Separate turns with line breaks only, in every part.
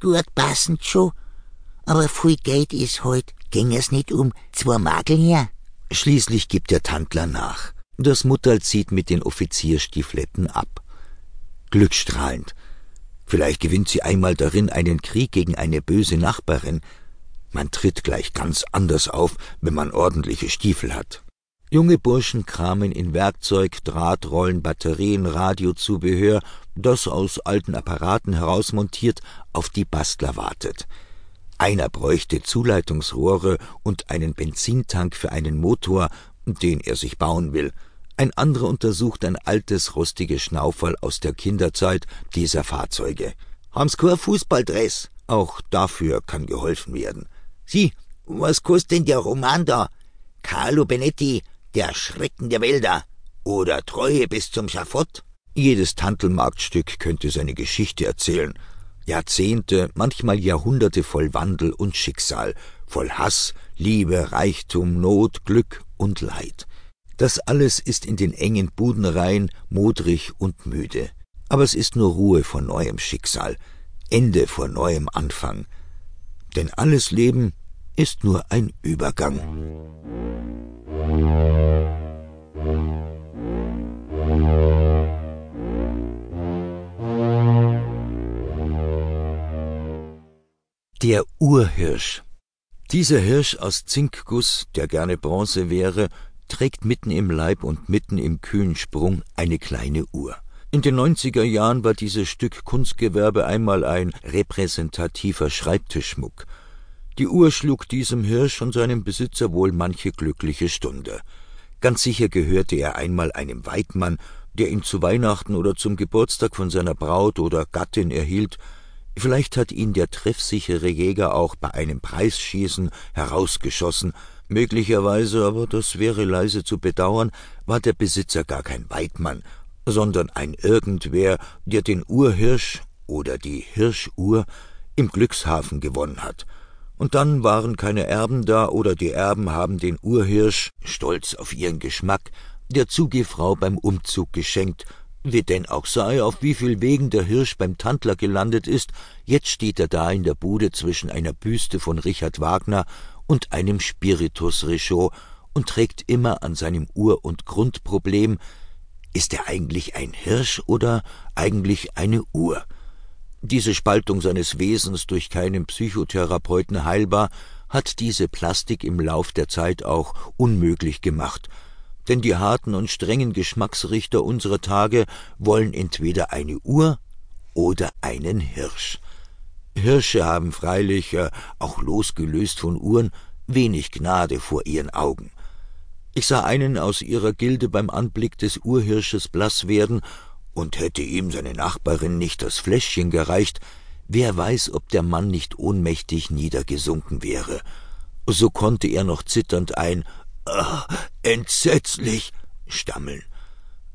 gut passend schon. Aber viel Geld ist heut. Ging es nicht um zwei Magel her?
Schließlich gibt der Tandler nach. Das Mutterl zieht mit den Offizierstiefletten ab. Glückstrahlend. Vielleicht gewinnt sie einmal darin einen Krieg gegen eine böse Nachbarin. Man tritt gleich ganz anders auf, wenn man ordentliche Stiefel hat. Junge Burschen kramen in Werkzeug, Drahtrollen, Batterien, Radiozubehör, das aus alten Apparaten herausmontiert auf die Bastler wartet. Einer bräuchte Zuleitungsrohre und einen Benzintank für einen Motor, den er sich bauen will. Ein anderer untersucht ein altes, rustiges Schnauferl aus der Kinderzeit dieser Fahrzeuge. Haben's kein Fußballdress? Auch dafür kann geholfen werden.
Sie, was kostet denn der Roman da? Carlo Benetti, der Schrecken der Wälder oder Treue bis zum Schafott?
Jedes Tantelmarktstück könnte seine Geschichte erzählen. Jahrzehnte, manchmal Jahrhunderte voll Wandel und Schicksal, voll Hass, Liebe, Reichtum, Not, Glück und Leid. Das alles ist in den engen Budenreihen modrig und müde. Aber es ist nur Ruhe vor neuem Schicksal, Ende vor neuem Anfang. Denn alles Leben ist nur ein Übergang. Der Urhirsch. Dieser Hirsch aus Zinkguss, der gerne Bronze wäre, trägt mitten im Leib und mitten im kühlen Sprung eine kleine Uhr. In den neunziger Jahren war dieses Stück Kunstgewerbe einmal ein repräsentativer Schreibtischschmuck. Die Uhr schlug diesem Hirsch und seinem Besitzer wohl manche glückliche Stunde. Ganz sicher gehörte er einmal einem Weidmann, der ihn zu Weihnachten oder zum Geburtstag von seiner Braut oder Gattin erhielt, vielleicht hat ihn der treffsichere Jäger auch bei einem Preisschießen herausgeschossen, möglicherweise, aber das wäre leise zu bedauern, war der Besitzer gar kein Weidmann, sondern ein Irgendwer, der den Urhirsch oder die Hirschuhr im Glückshafen gewonnen hat, und dann waren keine Erben da oder die Erben haben den Urhirsch, stolz auf ihren Geschmack, der Zugehfrau beim Umzug geschenkt, wie denn auch sei, auf wie viel Wegen der Hirsch beim Tandler gelandet ist, jetzt steht er da in der Bude zwischen einer Büste von Richard Wagner und einem Spiritus Richaud und trägt immer an seinem Ur- und Grundproblem, ist er eigentlich ein Hirsch oder eigentlich eine Uhr? Diese Spaltung seines Wesens durch keinen Psychotherapeuten heilbar, hat diese Plastik im Lauf der Zeit auch unmöglich gemacht, denn die harten und strengen Geschmacksrichter unserer Tage wollen entweder eine Uhr oder einen Hirsch. Hirsche haben freilich, äh, auch losgelöst von Uhren, wenig Gnade vor ihren Augen. Ich sah einen aus ihrer Gilde beim Anblick des Urhirsches blass werden und hätte ihm seine Nachbarin nicht das Fläschchen gereicht, wer weiß, ob der Mann nicht ohnmächtig niedergesunken wäre. So konnte er noch zitternd ein ah, entsetzlich stammeln.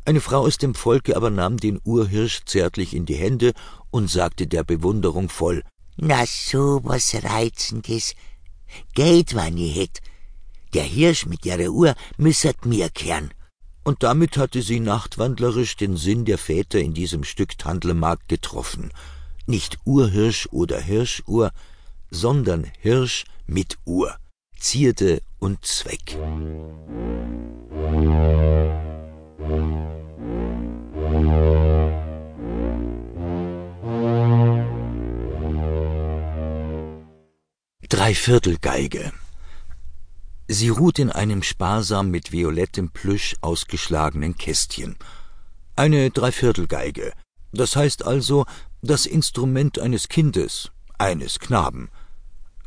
Eine Frau aus dem Volke aber nahm den Urhirsch zärtlich in die Hände und sagte der Bewunderung voll
Na so was Reizendes. Geld, wann ihr hätt. Der Hirsch mit ihrer Uhr müssert mir kehren
und damit hatte sie nachtwandlerisch den Sinn der Väter in diesem Stück Tandlemarkt getroffen. Nicht Urhirsch oder Hirschuhr, sondern Hirsch mit Uhr, Zierde und Zweck. Dreiviertelgeige Sie ruht in einem sparsam mit violettem Plüsch ausgeschlagenen Kästchen. Eine Dreiviertelgeige. Das heißt also das Instrument eines Kindes, eines Knaben.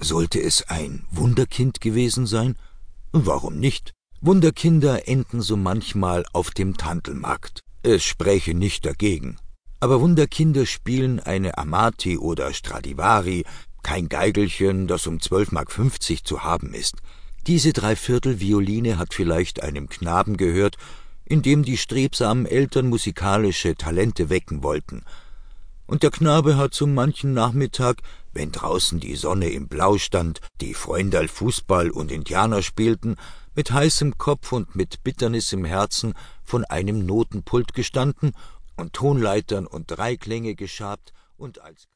Sollte es ein Wunderkind gewesen sein? Warum nicht? Wunderkinder enden so manchmal auf dem Tantelmarkt. Es spräche nicht dagegen. Aber Wunderkinder spielen eine Amati oder Stradivari, kein Geigelchen, das um zwölf Mark fünfzig zu haben ist. Diese Dreiviertelvioline hat vielleicht einem Knaben gehört, in dem die strebsamen Eltern musikalische Talente wecken wollten. Und der Knabe hat so manchen Nachmittag, wenn draußen die Sonne im Blau stand, die Freunderl Fußball und Indianer spielten, mit heißem Kopf und mit Bitternis im Herzen von einem Notenpult gestanden und Tonleitern und Dreiklänge geschabt und als